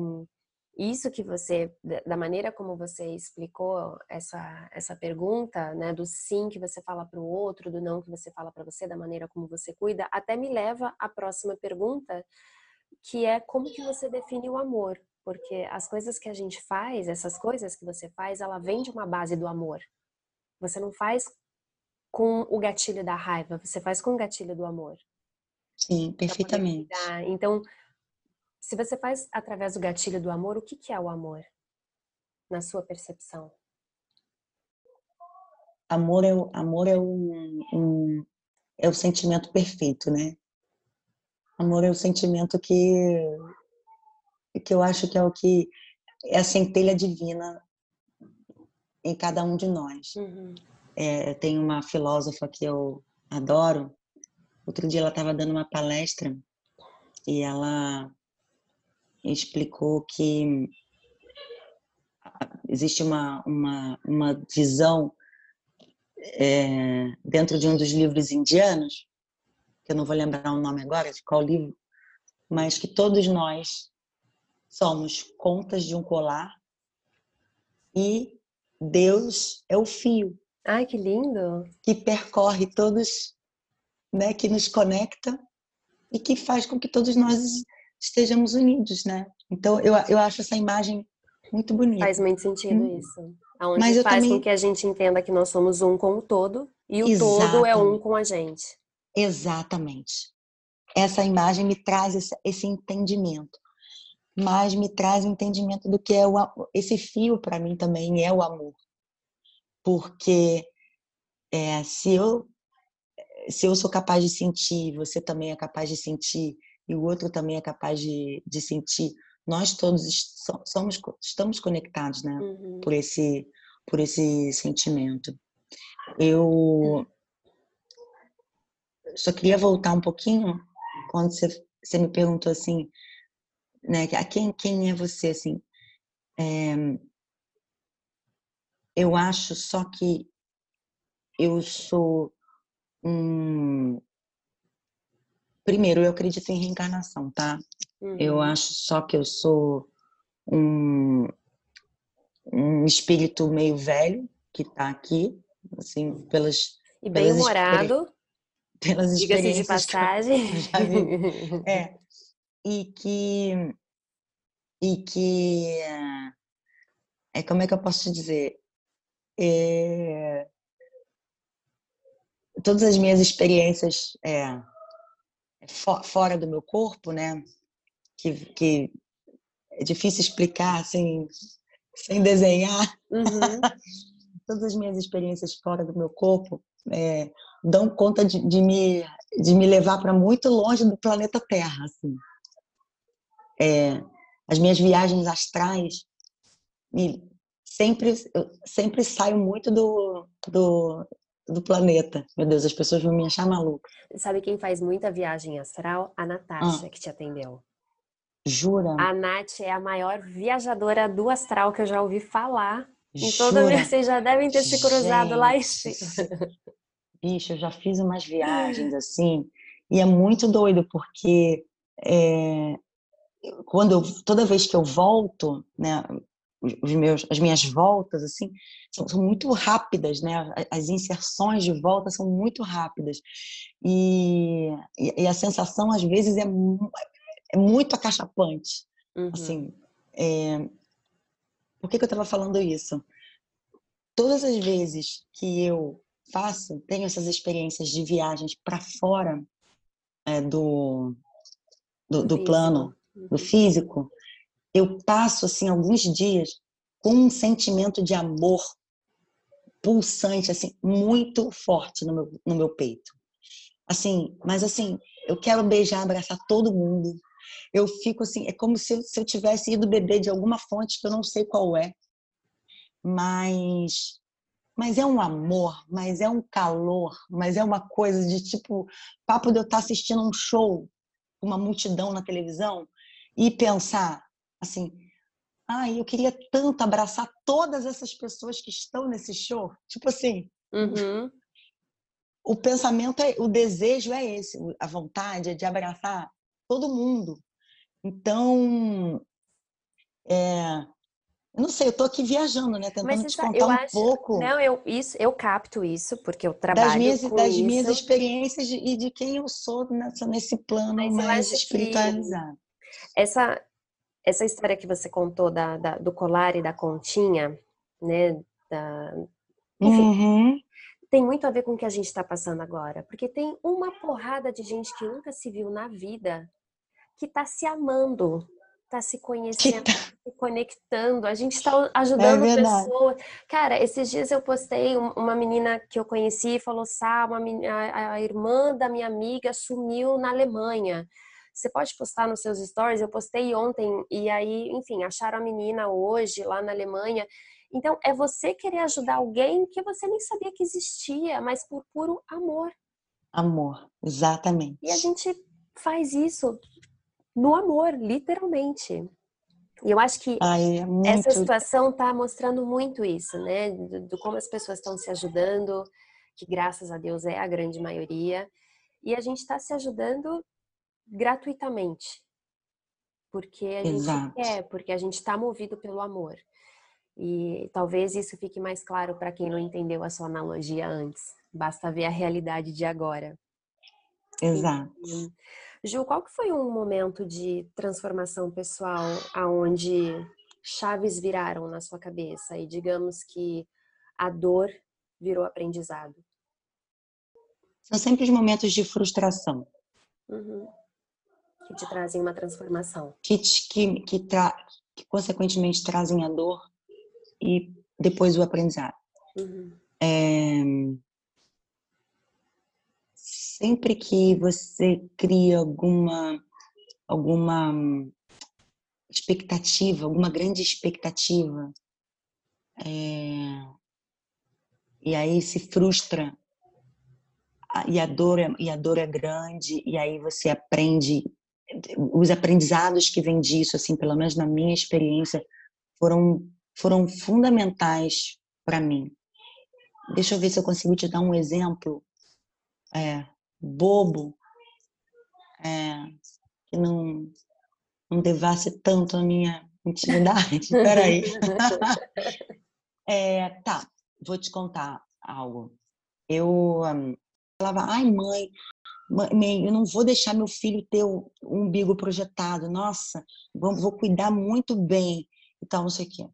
isso que você, da maneira como você explicou essa, essa pergunta, né, do sim que você fala para o outro, do não que você fala para você, da maneira como você cuida, até me leva à próxima pergunta, que é como que você define o amor, porque as coisas que a gente faz, essas coisas que você faz, ela vem de uma base do amor. Você não faz com o gatilho da raiva, você faz com o gatilho do amor. Sim, perfeitamente. Então, se você faz através do gatilho do amor, o que, que é o amor? Na sua percepção? Amor é, amor é, um, um, é o sentimento perfeito, né? Amor é o sentimento que, que eu acho que é o que é a centelha divina em cada um de nós. Uhum. É, tem uma filósofa que eu adoro. Outro dia ela estava dando uma palestra e ela explicou que existe uma, uma, uma visão é, dentro de um dos livros indianos, que eu não vou lembrar o nome agora de qual livro, mas que todos nós somos contas de um colar e Deus é o fio. Ai, que lindo! Que percorre todos, né, que nos conecta e que faz com que todos nós estejamos unidos, né? Então eu, eu acho essa imagem muito bonita. Faz muito sentido hum. isso. Onde Mas faz também... com que a gente entenda que nós somos um com o todo e o Exatamente. todo é um com a gente. Exatamente. Essa imagem me traz esse, esse entendimento, mas me traz o entendimento do que é o esse fio para mim também é o amor, porque é, se eu se eu sou capaz de sentir, você também é capaz de sentir e o outro também é capaz de, de sentir, nós todos somos estamos conectados, né? Uhum. Por esse por esse sentimento. Eu só queria voltar um pouquinho quando você, você me perguntou assim, né? A quem quem é você assim? É, eu acho só que eu sou um Primeiro, eu acredito em reencarnação, tá? Uhum. Eu acho só que eu sou um, um espírito meio velho que está aqui, assim, pelas. E bem humorado. Pelas experiências. de passagem. É. E que. E que. É, como é que eu posso te dizer? É, todas as minhas experiências. É, fora do meu corpo, né? Que, que é difícil explicar assim, sem desenhar. Uhum. Todas as minhas experiências fora do meu corpo é, dão conta de, de, me, de me levar para muito longe do planeta Terra. Assim. É, as minhas viagens astrais me, sempre, eu sempre saio muito do, do, do planeta. Meu Deus, as pessoas vão me achar maluca. Sabe quem faz muita viagem astral? A Natasha, ah. que te atendeu. Jura? A Nath é a maior viajadora do astral que eu já ouvi falar. Em toda vez vocês já devem ter se cruzado Gente. lá em cima. Bicho, eu já fiz umas viagens assim, e é muito doido, porque é, quando eu, toda vez que eu volto, né, os meus, as minhas voltas assim são, são, muito rápidas, né? As inserções de volta são muito rápidas e, e, a sensação às vezes é, é muito acachapante, uhum. assim. É... Por que, que eu estava falando isso? Todas as vezes que eu faço, tenho essas experiências de viagens para fora é, do, do, do plano, uhum. físico, eu passo assim alguns dias com um sentimento de amor pulsante assim muito forte no meu, no meu peito. Assim, mas assim, eu quero beijar, abraçar todo mundo. Eu fico assim, é como se se eu tivesse ido beber de alguma fonte que eu não sei qual é. Mas mas é um amor, mas é um calor, mas é uma coisa de tipo, papo de eu estar assistindo um show, uma multidão na televisão e pensar, assim, ai, eu queria tanto abraçar todas essas pessoas que estão nesse show. Tipo assim, uhum. o pensamento, é, o desejo é esse, a vontade é de abraçar todo mundo. Então, é, eu não sei, eu tô aqui viajando, né? Tentando Mas, te contar um acho, pouco. Não, eu, isso, eu capto isso, porque eu trabalho das minhas, com das isso. minhas experiências e de quem eu sou nessa, nesse plano Mas mais espiritualizado. Essa, essa história que você contou da, da do colar e da continha, né? Da, enfim, uhum. tem muito a ver com o que a gente está passando agora. Porque tem uma porrada de gente que nunca se viu na vida que está se amando, está se conhecendo, tá... se conectando. A gente está ajudando é pessoas. Cara, esses dias eu postei uma menina que eu conheci falou: Sá, uma menina, a irmã da minha amiga sumiu na Alemanha. Você pode postar nos seus stories? Eu postei ontem e aí, enfim, acharam a menina hoje lá na Alemanha. Então, é você querer ajudar alguém que você nem sabia que existia, mas por puro amor. Amor, exatamente. E a gente faz isso no amor, literalmente. E eu acho que Ai, é muito... essa situação está mostrando muito isso, né? Do, do, como as pessoas estão se ajudando, que graças a Deus é a grande maioria. E a gente está se ajudando gratuitamente. Porque a Exato. gente quer, porque a gente está movido pelo amor. E talvez isso fique mais claro para quem não entendeu a sua analogia antes. Basta ver a realidade de agora. Exato. E, Ju, qual que foi um momento de transformação pessoal aonde chaves viraram na sua cabeça e digamos que a dor virou aprendizado? São sempre os momentos de frustração. Uhum. Que te trazem uma transformação. Que, que, que, tra, que consequentemente trazem a dor e depois o aprendizado. Uhum. É, sempre que você cria alguma alguma expectativa, alguma grande expectativa, é, e aí se frustra e a dor é, e a dor é grande e aí você aprende os aprendizados que vêm disso, assim, pelo menos na minha experiência, foram foram fundamentais para mim. Deixa eu ver se eu consigo te dar um exemplo é, bobo, é, que não, não devasse tanto a minha intimidade. Peraí. é, tá, vou te contar algo. Eu um, falava, ai mãe, mãe, eu não vou deixar meu filho ter o umbigo projetado. Nossa, vou, cuidar muito bem e tal, não sei o quê.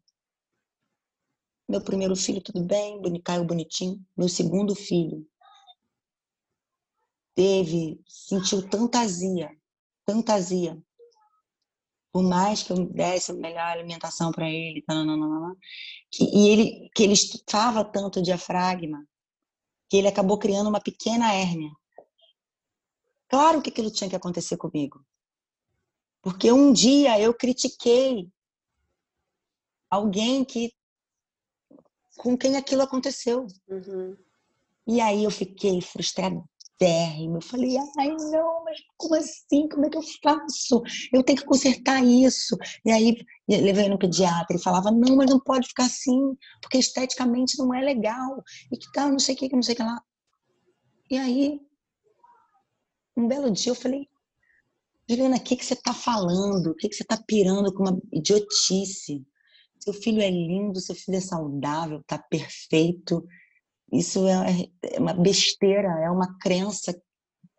Meu primeiro filho, tudo bem, caiu bonitinho. Meu segundo filho, teve, sentiu tanta azia, tanta azia. Por mais que eu desse a melhor alimentação para ele, que, e ele, que ele estufava tanto o diafragma, que ele acabou criando uma pequena hérnia. Claro que aquilo tinha que acontecer comigo. Porque um dia eu critiquei alguém que com quem aquilo aconteceu. Uhum. E aí eu fiquei frustrada. Eu falei, ai não, mas como assim? Como é que eu faço? Eu tenho que consertar isso. E aí levei no pediatra e falava, não, mas não pode ficar assim, porque esteticamente não é legal. E que tal, não sei o que, não sei o que lá. E aí, um belo dia eu falei, Juliana, o que, que você está falando? O que, que você está pirando com uma idiotice? Seu filho é lindo, seu filho é saudável, está perfeito. Isso é, é uma besteira, é uma crença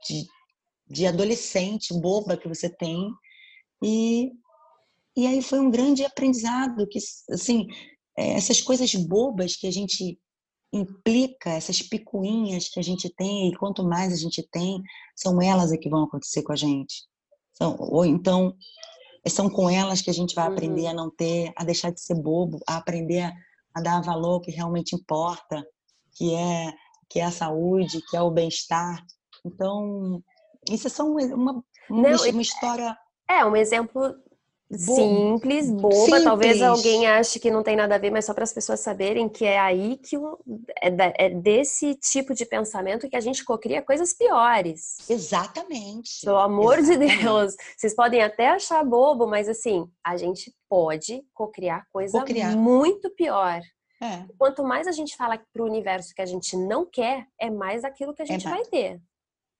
de, de adolescente boba que você tem. E, e aí foi um grande aprendizado que, assim, é, essas coisas bobas que a gente implica, essas picuinhas que a gente tem, e quanto mais a gente tem, são elas é que vão acontecer com a gente. São, ou então, são com elas que a gente vai aprender uhum. a não ter, a deixar de ser bobo, a aprender a, a dar valor que realmente importa, que é que é a saúde, que é o bem-estar. Então, isso é só uma, uma, Não, uma história. É, um exemplo simples, boba. Simples. Talvez alguém ache que não tem nada a ver, mas só para as pessoas saberem que é aí que o, é, é, desse tipo de pensamento que a gente cocria coisas piores. Exatamente. Pelo amor Exatamente. de Deus. Vocês podem até achar bobo, mas assim, a gente pode cocriar coisa cocriar. muito pior. É. Quanto mais a gente fala para o universo que a gente não quer, é mais aquilo que a gente é vai ter.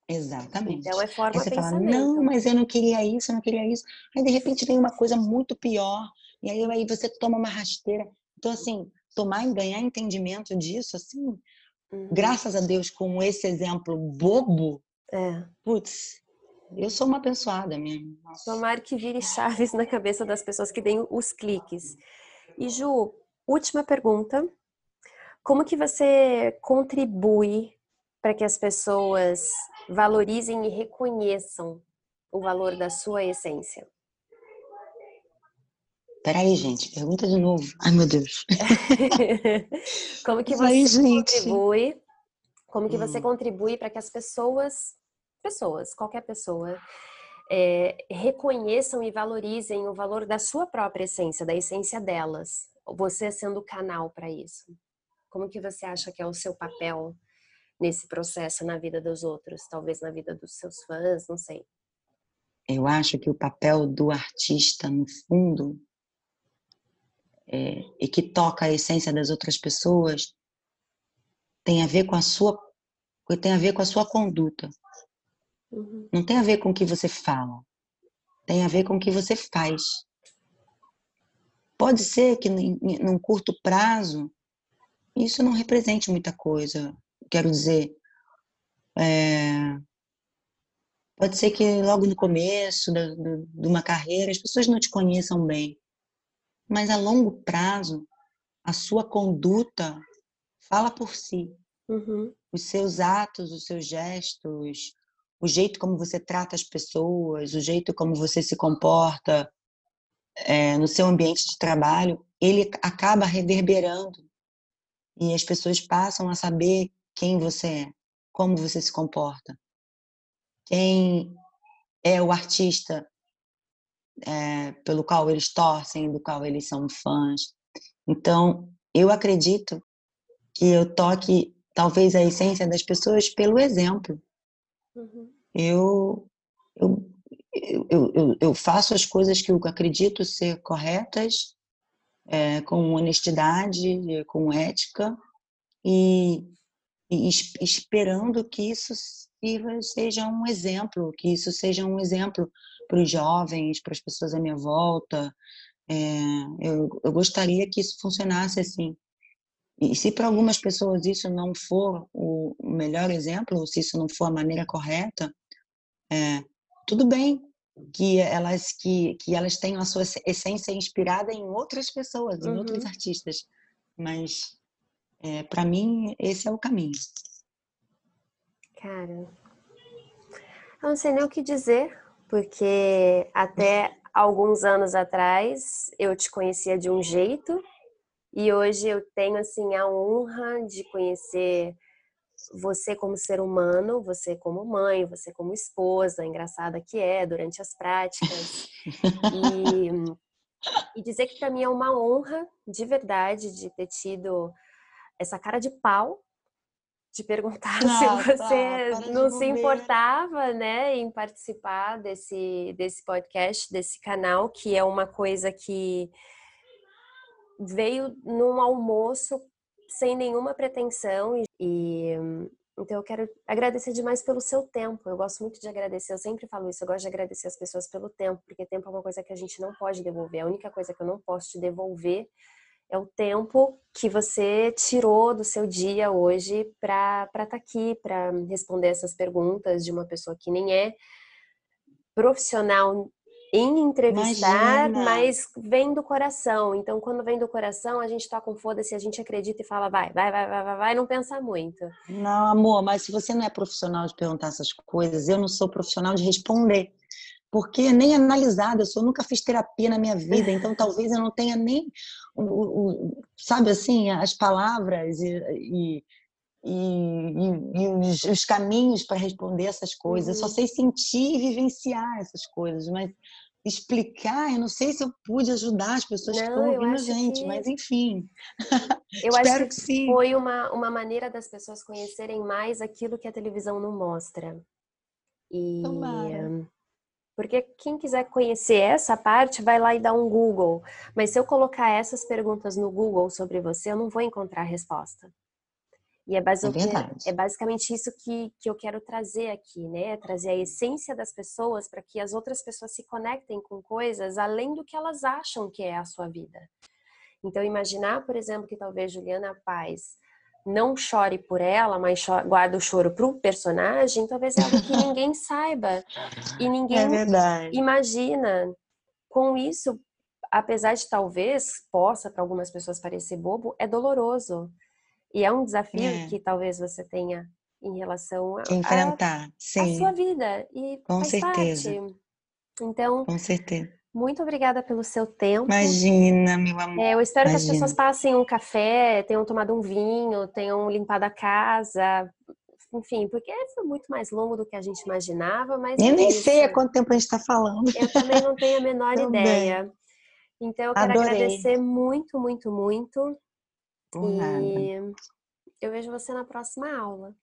Exatamente. Então é forma aí você fala, não, mas eu não queria isso, eu não queria isso. Aí de repente vem uma coisa muito pior. E aí, aí você toma uma rasteira. Então, assim, tomar e ganhar entendimento disso, assim, uhum. graças a Deus, com esse exemplo bobo, é. putz, eu sou uma abençoada mesmo. Tomara que vire chaves na cabeça das pessoas que deem os cliques. E Ju, última pergunta. Como que você contribui para que as pessoas valorizem e reconheçam o valor da sua essência? Peraí, gente, pergunta de novo. Ai, meu Deus. como que você Aí, contribui? Como que você hum. contribui para que as pessoas, pessoas, qualquer pessoa, é, reconheçam e valorizem o valor da sua própria essência, da essência delas? Você sendo o canal para isso. Como que você acha que é o seu papel nesse processo na vida dos outros, talvez na vida dos seus fãs, não sei. Eu acho que o papel do artista, no fundo, é, e que toca a essência das outras pessoas, tem a ver com a sua, tem a ver com a sua conduta. Uhum. Não tem a ver com o que você fala, tem a ver com o que você faz. Pode ser que num curto prazo isso não represente muita coisa. Quero dizer, é, pode ser que logo no começo da, de uma carreira as pessoas não te conheçam bem, mas a longo prazo a sua conduta fala por si. Uhum. Os seus atos, os seus gestos, o jeito como você trata as pessoas, o jeito como você se comporta é, no seu ambiente de trabalho, ele acaba reverberando e as pessoas passam a saber quem você é, como você se comporta, quem é o artista é, pelo qual eles torcem, do qual eles são fãs. Então, eu acredito que eu toque talvez a essência das pessoas pelo exemplo. Uhum. Eu, eu, eu, eu, eu, faço as coisas que eu acredito ser corretas, é, com honestidade, com ética, e e esperando que isso seja um exemplo, que isso seja um exemplo para os jovens, para as pessoas à minha volta. É, eu, eu gostaria que isso funcionasse assim. E se para algumas pessoas isso não for o melhor exemplo, ou se isso não for a maneira correta, é, tudo bem que elas que, que elas tenham a sua essência inspirada em outras pessoas, em uhum. outros artistas, mas é, para mim, esse é o caminho. Cara, eu não sei nem o que dizer, porque até alguns anos atrás eu te conhecia de um jeito e hoje eu tenho assim a honra de conhecer você como ser humano, você como mãe, você como esposa, engraçada que é durante as práticas. E, e dizer que para mim é uma honra de verdade de ter tido essa cara de pau de perguntar se você tá, não se importava, né, em participar desse desse podcast, desse canal, que é uma coisa que veio num almoço sem nenhuma pretensão e então eu quero agradecer demais pelo seu tempo. Eu gosto muito de agradecer, eu sempre falo isso, eu gosto de agradecer as pessoas pelo tempo, porque tempo é uma coisa que a gente não pode devolver. A única coisa que eu não posso te devolver é o tempo que você tirou do seu dia hoje para estar tá aqui, para responder essas perguntas de uma pessoa que nem é profissional em entrevistar, Imagina. mas vem do coração. Então, quando vem do coração, a gente toca um foda-se, a gente acredita e fala, vai, vai, vai, vai, vai, vai, não pensa muito. Não, amor, mas se você não é profissional de perguntar essas coisas, eu não sou profissional de responder porque nem analisada, eu sou, nunca fiz terapia na minha vida, então talvez eu não tenha nem, o, o, sabe assim, as palavras e, e, e, e os, os, caminhos para responder essas coisas. Uhum. Eu só uhum. sei sentir e vivenciar essas coisas, mas explicar, eu não sei se eu pude ajudar as pessoas não, que estão ouvindo a gente, que... mas enfim. Eu acho que, que sim. foi uma, uma maneira das pessoas conhecerem mais aquilo que a televisão não mostra. E Tomara. Porque quem quiser conhecer essa parte, vai lá e dá um Google. Mas se eu colocar essas perguntas no Google sobre você, eu não vou encontrar a resposta. E é, basicamente, é, é basicamente isso que, que eu quero trazer aqui, né? Trazer a essência das pessoas para que as outras pessoas se conectem com coisas além do que elas acham que é a sua vida. Então, imaginar, por exemplo, que talvez Juliana Paz não chore por ela, mas guarda o choro para o personagem, talvez é algo que ninguém saiba e ninguém é imagina. Com isso, apesar de talvez possa para algumas pessoas parecer bobo, é doloroso. E é um desafio é. que talvez você tenha em relação a, enfrentar, a, sim. a sua vida e com certeza. Parte. Então, com certeza. Muito obrigada pelo seu tempo. Imagina, meu amor. É, eu espero Imagina. que as pessoas passem um café, tenham tomado um vinho, tenham limpado a casa, enfim, porque foi muito mais longo do que a gente imaginava, mas. Eu é nem isso. sei há quanto tempo a gente está falando. Eu também não tenho a menor ideia. Então, eu quero Adorei. agradecer muito, muito, muito. Por e nada. eu vejo você na próxima aula.